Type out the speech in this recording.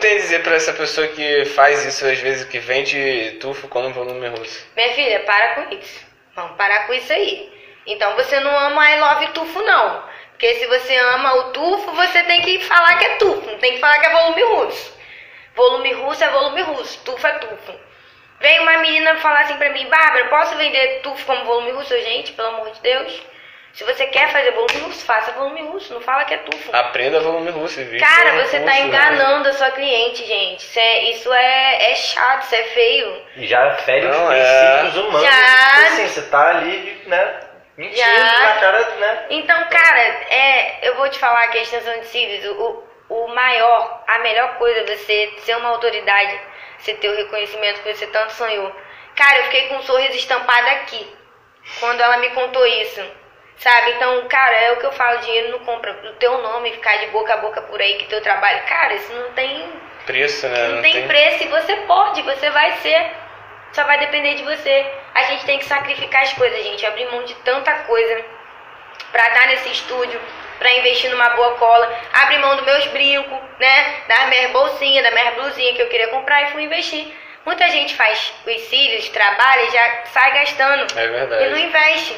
tem a dizer pra essa pessoa que faz isso às vezes, que vende tufo como volume russo? Minha filha, para com isso. Vamos parar com isso aí. Então você não ama I love tufo, não. Porque se você ama o tufo, você tem que falar que é tufo, não tem que falar que é volume russo. Volume russo é volume russo, tufo é tufo. Veio uma menina falar assim pra mim, Bárbara, posso vender tufo como volume russo? Gente, pelo amor de Deus. Se você quer fazer volume russo, faça volume russo, não fala que é tufo. Aprenda volume russo. Cara, volume você tá russo, né? enganando a sua cliente, gente. Isso é, isso é, é chato, isso é feio. E já fere os Não, é. princípios humanos. Já. Tipo assim, você tá ali, né? Mentindo Já. na cara, né? Então, cara, é, eu vou te falar que a extensão de cílios, o, o maior, a melhor coisa é você ser uma autoridade, você ter o reconhecimento que você tanto sonhou. Cara, eu fiquei com um sorriso estampado aqui, quando ela me contou isso. Sabe? Então, cara, é o que eu falo, dinheiro não compra. O teu nome ficar de boca a boca por aí que teu trabalho, cara, isso não tem Preço, né? não, tem, preço e você pode, você vai ser. Só vai depender de você. A gente tem que sacrificar as coisas, gente. Abrir mão de tanta coisa pra estar nesse estúdio, pra investir numa boa cola. Abrir mão dos meus brincos, né? Das minhas bolsinhas, da minha blusinha que eu queria comprar e fui investir. Muita gente faz os cílios, trabalha e já sai gastando. É verdade. E não investe.